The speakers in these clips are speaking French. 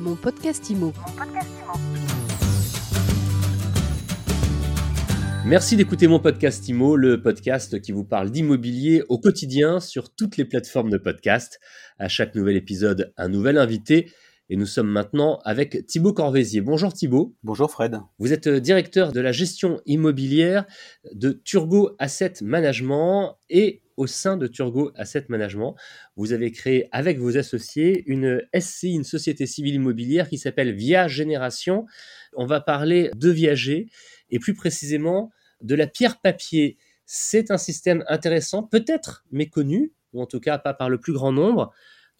Mon podcast IMO. Merci d'écouter mon podcast IMO, le podcast qui vous parle d'immobilier au quotidien sur toutes les plateformes de podcast. À chaque nouvel épisode, un nouvel invité. Et nous sommes maintenant avec Thibaut Corvézier. Bonjour Thibaut. Bonjour Fred. Vous êtes euh, directeur de la gestion immobilière de Turgo Asset Management et au sein de Turgo Asset Management, vous avez créé avec vos associés une SCI, une société civile immobilière qui s'appelle Via Génération. On va parler de viager et plus précisément de la pierre papier. C'est un système intéressant, peut-être méconnu, ou en tout cas pas par le plus grand nombre.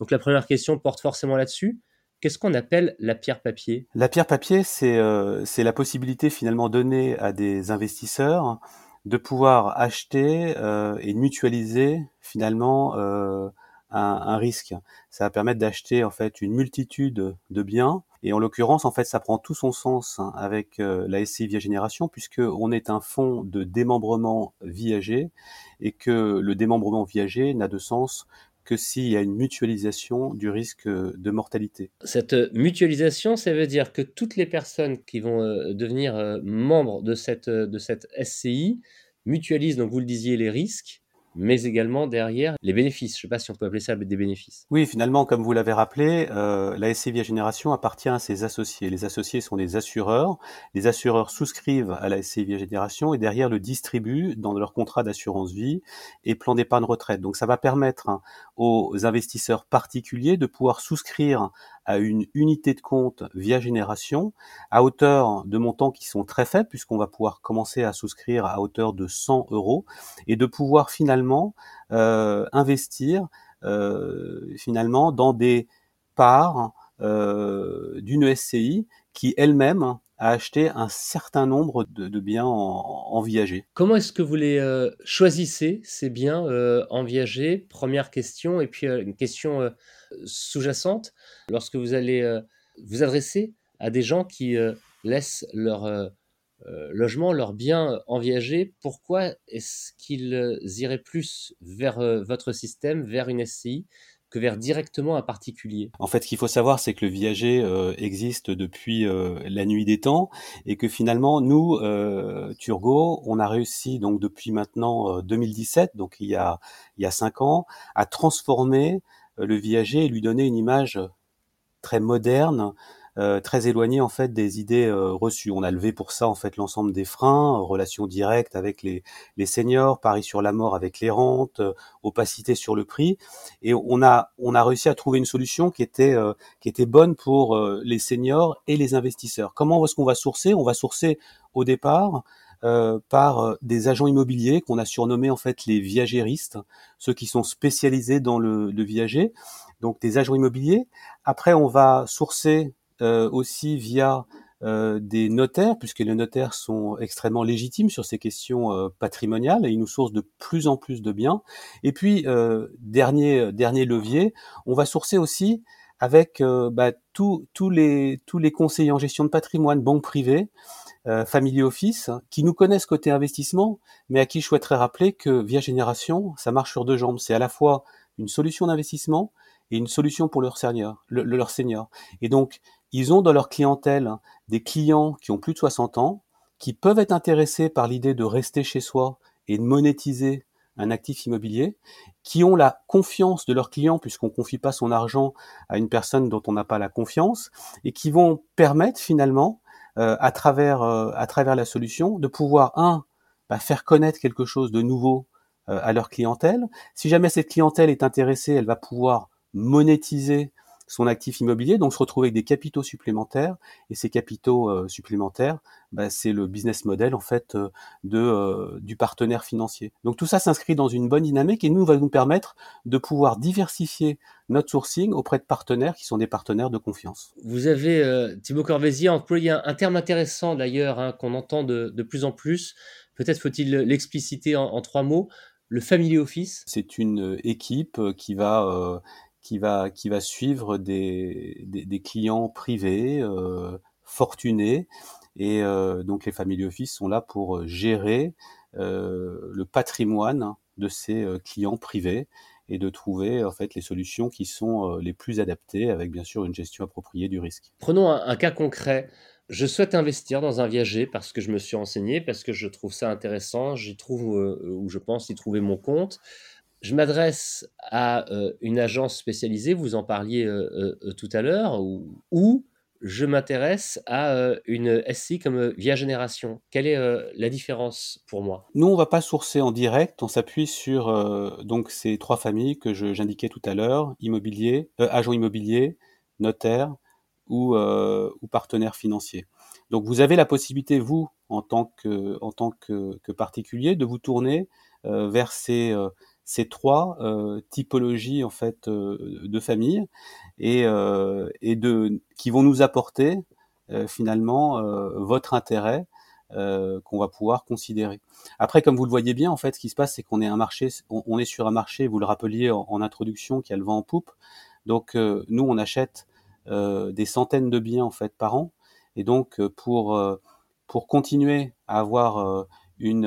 Donc la première question porte forcément là-dessus. Qu'est-ce qu'on appelle la pierre papier? La pierre papier, c'est euh, la possibilité finalement donnée à des investisseurs de pouvoir acheter euh, et mutualiser finalement euh, un, risque. Ça va permettre d'acheter en fait une multitude de biens. Et en l'occurrence, en fait, ça prend tout son sens hein, avec euh, la SCI Via Génération, puisque on est un fonds de démembrement viager et que le démembrement viager n'a de sens que s'il y a une mutualisation du risque de mortalité. Cette mutualisation, ça veut dire que toutes les personnes qui vont euh, devenir euh, membres de cette, de cette SCI mutualisent, donc vous le disiez, les risques mais également derrière les bénéfices. Je ne sais pas si on peut appeler ça des bénéfices. Oui, finalement, comme vous l'avez rappelé, euh, la SC Via Génération appartient à ses associés. Les associés sont des assureurs. Les assureurs souscrivent à la SC Via Génération et derrière le distribuent dans leur contrat d'assurance vie et plan d'épargne retraite. Donc ça va permettre hein, aux investisseurs particuliers de pouvoir souscrire à une unité de compte via génération à hauteur de montants qui sont très faibles puisqu'on va pouvoir commencer à souscrire à hauteur de 100 euros et de pouvoir finalement euh, investir euh, finalement dans des parts euh, d'une SCI qui elle-même a acheté un certain nombre de, biens en, en, viager. Comment est-ce que vous les choisissez, ces biens en viager? Première question, et puis une question sous-jacente, lorsque vous allez euh, vous adresser à des gens qui euh, laissent leur euh, logement, leurs biens en viager, pourquoi est-ce qu'ils iraient plus vers votre système, vers une SCI que vers directement un particulier? En fait, ce qu'il faut savoir, c'est que le viager existe depuis la nuit des temps et que finalement, nous, Turgot, on a réussi donc depuis maintenant 2017, donc il y a il y a cinq ans, à transformer euh, le viager et lui donner une image très moderne, euh, très éloignée en fait des idées euh, reçues. On a levé pour ça en fait l'ensemble des freins, relations directes avec les, les seniors, pari sur la mort avec les rentes, opacité sur le prix, et on a on a réussi à trouver une solution qui était qui était bonne pour les seniors et les investisseurs. Comment est-ce qu'on va sourcer? On va sourcer au départ euh, par euh, des agents immobiliers qu'on a surnommés en fait les viagéristes, ceux qui sont spécialisés dans le, le viager, donc des agents immobiliers. Après, on va sourcer euh, aussi via des notaires, puisque les notaires sont extrêmement légitimes sur ces questions patrimoniales et ils nous sourcent de plus en plus de biens. Et puis, dernier, dernier levier, on va sourcer aussi avec bah, tous les, tous les conseillers en gestion de patrimoine, banques privées, euh, Family Office, qui nous connaissent côté investissement, mais à qui je souhaiterais rappeler que Via Génération, ça marche sur deux jambes. C'est à la fois une solution d'investissement et une solution pour leur senior, leur. Et donc, ils ont dans leur clientèle des clients qui ont plus de 60 ans, qui peuvent être intéressés par l'idée de rester chez soi et de monétiser un actif immobilier, qui ont la confiance de leurs clients, puisqu'on confie pas son argent à une personne dont on n'a pas la confiance, et qui vont permettre finalement à travers euh, à travers la solution de pouvoir un bah, faire connaître quelque chose de nouveau euh, à leur clientèle. Si jamais cette clientèle est intéressée, elle va pouvoir monétiser son actif immobilier, donc se retrouver avec des capitaux supplémentaires. Et ces capitaux euh, supplémentaires, bah, c'est le business model en fait euh, de euh, du partenaire financier. Donc tout ça s'inscrit dans une bonne dynamique et nous va nous permettre de pouvoir diversifier notre sourcing auprès de partenaires qui sont des partenaires de confiance. Vous avez Thibaut Corvézier employé un, un terme intéressant d'ailleurs hein, qu'on entend de, de, plus en plus. Peut-être faut-il l'expliciter en, en, trois mots. Le family office. C'est une équipe qui va qui va qui va suivre des, des, clients privés euh, fortunés et euh, donc les family office sont là pour gérer euh, le patrimoine de ces euh, clients privés et de trouver en fait les solutions qui sont les plus adaptées avec bien sûr une gestion appropriée du risque. Prenons un, cas concret. Je souhaite investir dans un viager parce que je me suis renseigné, parce que je trouve ça intéressant, j'y trouve où je pense y trouver mon compte. Je m'adresse à une agence spécialisée, vous en parliez tout à l'heure, ou, je m'intéresse à une SI comme Via Génération. Quelle est la différence pour moi? Nous, on ne va pas sourcer en direct, on s'appuie sur donc ces trois familles que j'indiquais tout à l'heure, immobilier, agent immobilier, notaire ou, ou partenaire financier. Donc vous avez la possibilité, vous, en tant que particulier, de vous tourner vers ces ces trois euh, typologies en fait euh, de familles et, euh, et de qui vont nous apporter finalement votre intérêt qu'on va pouvoir considérer. Après, comme vous le voyez bien, en fait, ce qui se passe, c'est qu'on est un marché, on, est sur un marché, vous le rappeliez en, introduction, qui a le vent en poupe. Donc, nous, on achète des centaines de biens en fait par an, et donc pour pour continuer à avoir une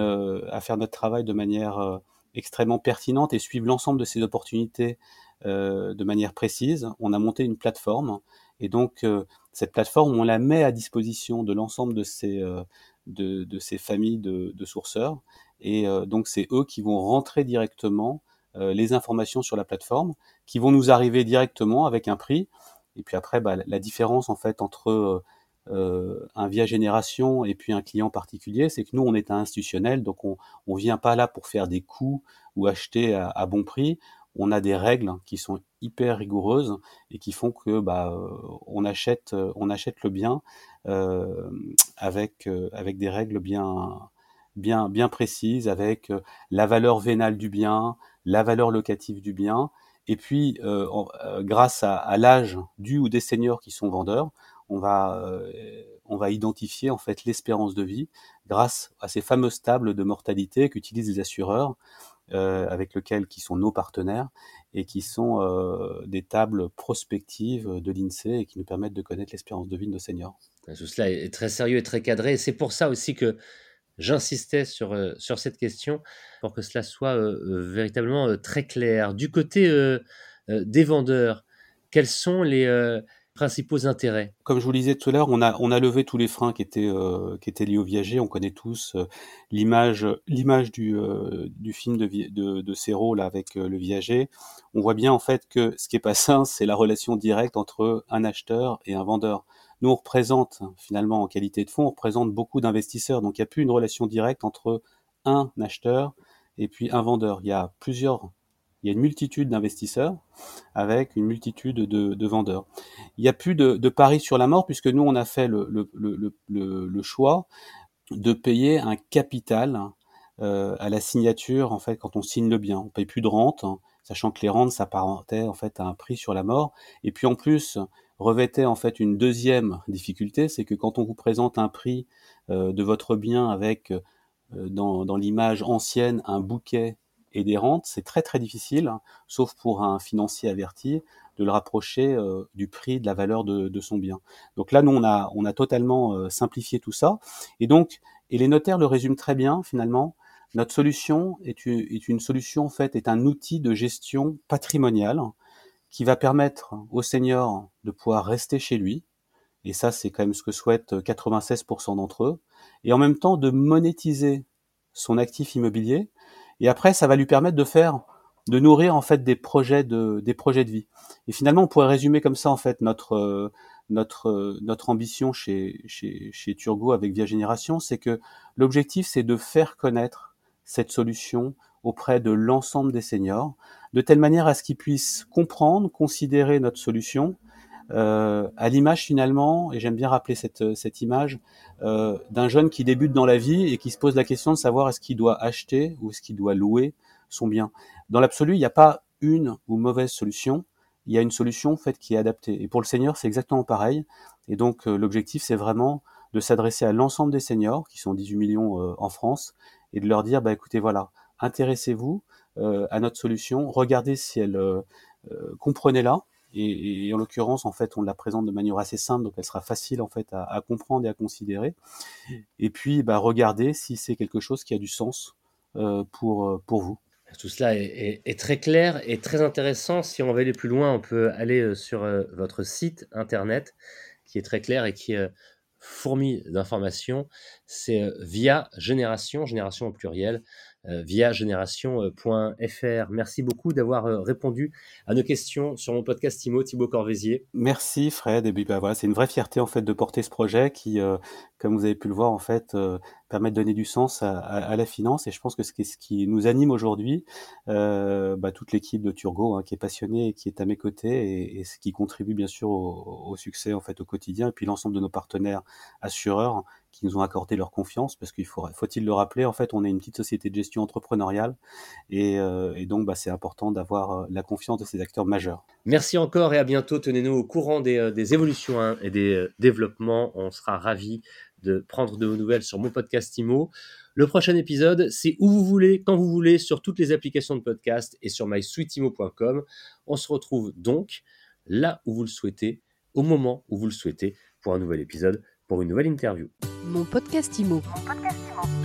à faire notre travail de manière extrêmement pertinente et suivre l'ensemble de ces opportunités euh, de manière précise, on a monté une plateforme. Et donc, euh, cette plateforme, on la met à disposition de l'ensemble de ces, euh, de, de, ces familles de, de sourceurs. Et donc, c'est eux qui vont rentrer directement les informations sur la plateforme, qui vont nous arriver directement avec un prix. Et puis après, bah, la différence en fait entre euh, un via génération et puis un client particulier, c'est que nous, on est un institutionnel, donc on ne vient pas là pour faire des coûts ou acheter à, bon prix. On a des règles qui sont hyper rigoureuses et qui font que bah, euh, on, achète, on achète le bien euh, avec, euh, avec des règles bien, bien, bien précises, avec la valeur vénale du bien, la valeur locative du bien, et puis, euh, grâce à, à l'âge du ou des seniors qui sont vendeurs, on va, euh, on va identifier en fait l'espérance de vie grâce à ces fameuses tables de mortalité qu'utilisent les assureurs, euh, avec lesquels qui sont nos partenaires et qui sont euh, des tables prospectives de l'INSEE et qui nous permettent de connaître l'espérance de vie de nos seniors. Tout cela est très sérieux et très cadré. C'est pour ça aussi que j'insistais sur, sur cette question pour que cela soit véritablement très clair. Du côté des vendeurs, quels sont les, principaux intérêts Comme je vous le disais tout à l'heure, on a, on a levé tous les freins qui étaient, euh, qui étaient liés au viager. On connaît tous euh, l'image, l'image du, euh, du film de, de, de là, avec le viager. On voit bien en fait que ce qui est pas sain, c'est la relation directe entre un acheteur et un vendeur. Nous, on représente finalement en qualité de fonds, on représente beaucoup d'investisseurs. Donc il n'y a plus une relation directe entre un acheteur et puis un vendeur. Il y a plusieurs il y a une multitude d'investisseurs avec une multitude de, vendeurs. Il n'y a plus de, de, paris sur la mort puisque nous, on a fait le, choix de payer un capital euh, à la signature, en fait, quand on signe le bien. On paye plus de rente, hein, sachant que les rentes s'apparentaient en fait à un prix sur la mort. Et puis en plus, revêtait en fait une deuxième difficulté, c'est que quand on vous présente un prix euh, de votre bien avec euh, dans l'image ancienne un bouquet et des rentes, c'est très très difficile, sauf pour un financier averti, de le rapprocher euh, du prix, de la valeur de, son bien. Donc là, nous, on a, on a totalement euh, simplifié tout ça. Et donc, et les notaires le résument très bien, finalement, notre solution est une, solution, en fait, est un outil de gestion patrimoniale qui va permettre au senior de pouvoir rester chez lui, et ça, c'est quand même ce que souhaitent 96% d'entre eux, et en même temps de monétiser son actif immobilier et après, ça va lui permettre de faire, de nourrir en fait des projets de, des projets de vie. Et finalement, on pourrait résumer comme ça en fait notre euh, notre euh, notre ambition chez chez chez Turgo avec Via Génération, c'est que l'objectif c'est de faire connaître cette solution auprès de l'ensemble des seniors, de telle manière à ce qu'ils puissent comprendre, considérer notre solution, euh, à l'image finalement, et j'aime bien rappeler cette, cette image, euh, d'un jeune qui débute dans la vie et qui se pose la question de savoir est-ce qu'il doit acheter ou est-ce qu'il doit louer son bien. Dans l'absolu, il n'y a pas une ou mauvaise solution, il y a une solution faite qui est adaptée. Et pour le senior, c'est exactement pareil. Et donc euh, l'objectif, c'est vraiment de s'adresser à l'ensemble des seniors, qui sont 18 millions euh, en France, et de leur dire, bah, écoutez, voilà, intéressez-vous euh, à notre solution, regardez si elle, comprenez-la, et, en l'occurrence, en fait, on la présente de manière assez simple, donc elle sera facile en fait à, comprendre et à considérer. Et puis, bah, regardez si c'est quelque chose qui a du sens euh, pour, euh, pour vous. Tout cela est, très clair et très intéressant. Si on veut aller plus loin, on peut aller euh, sur euh, votre site internet qui est très clair et qui est fourmi d'informations. C'est via Génération, Génération au pluriel, euh, via génération.fr. Merci beaucoup d'avoir euh, répondu à nos questions sur mon podcast Timo, Thibaut Corvézier. Merci Fred. Et puis bah, voilà, c'est une vraie fierté en fait de porter ce projet qui, euh, comme vous avez pu le voir en fait, permet de donner du sens à, la finance. Et je pense que ce qui, ce qui nous anime aujourd'hui, bah, toute l'équipe de Turgo hein, qui est passionnée et qui est à mes côtés et, ce qui contribue bien sûr au, au, succès en fait au quotidien. Et puis l'ensemble de nos partenaires assureurs qui nous ont accordé leur confiance, parce qu'il faut, faut-il le rappeler, en fait, on est une petite société de gestion entrepreneuriale, et, euh, donc bah, c'est important d'avoir euh, la confiance de ces acteurs majeurs. Merci encore et à bientôt. Tenez-nous au courant des, euh, évolutions hein, et des développements. On sera ravis de prendre de vos nouvelles sur mon podcast IMO. Le prochain épisode, c'est où vous voulez, quand vous voulez, sur toutes les applications de podcast et sur mysweetimo.com. On se retrouve donc là où vous le souhaitez, au moment où vous le souhaitez, pour un nouvel épisode, pour une nouvelle interview. Mon podcast IMO. Mon podcast IMO.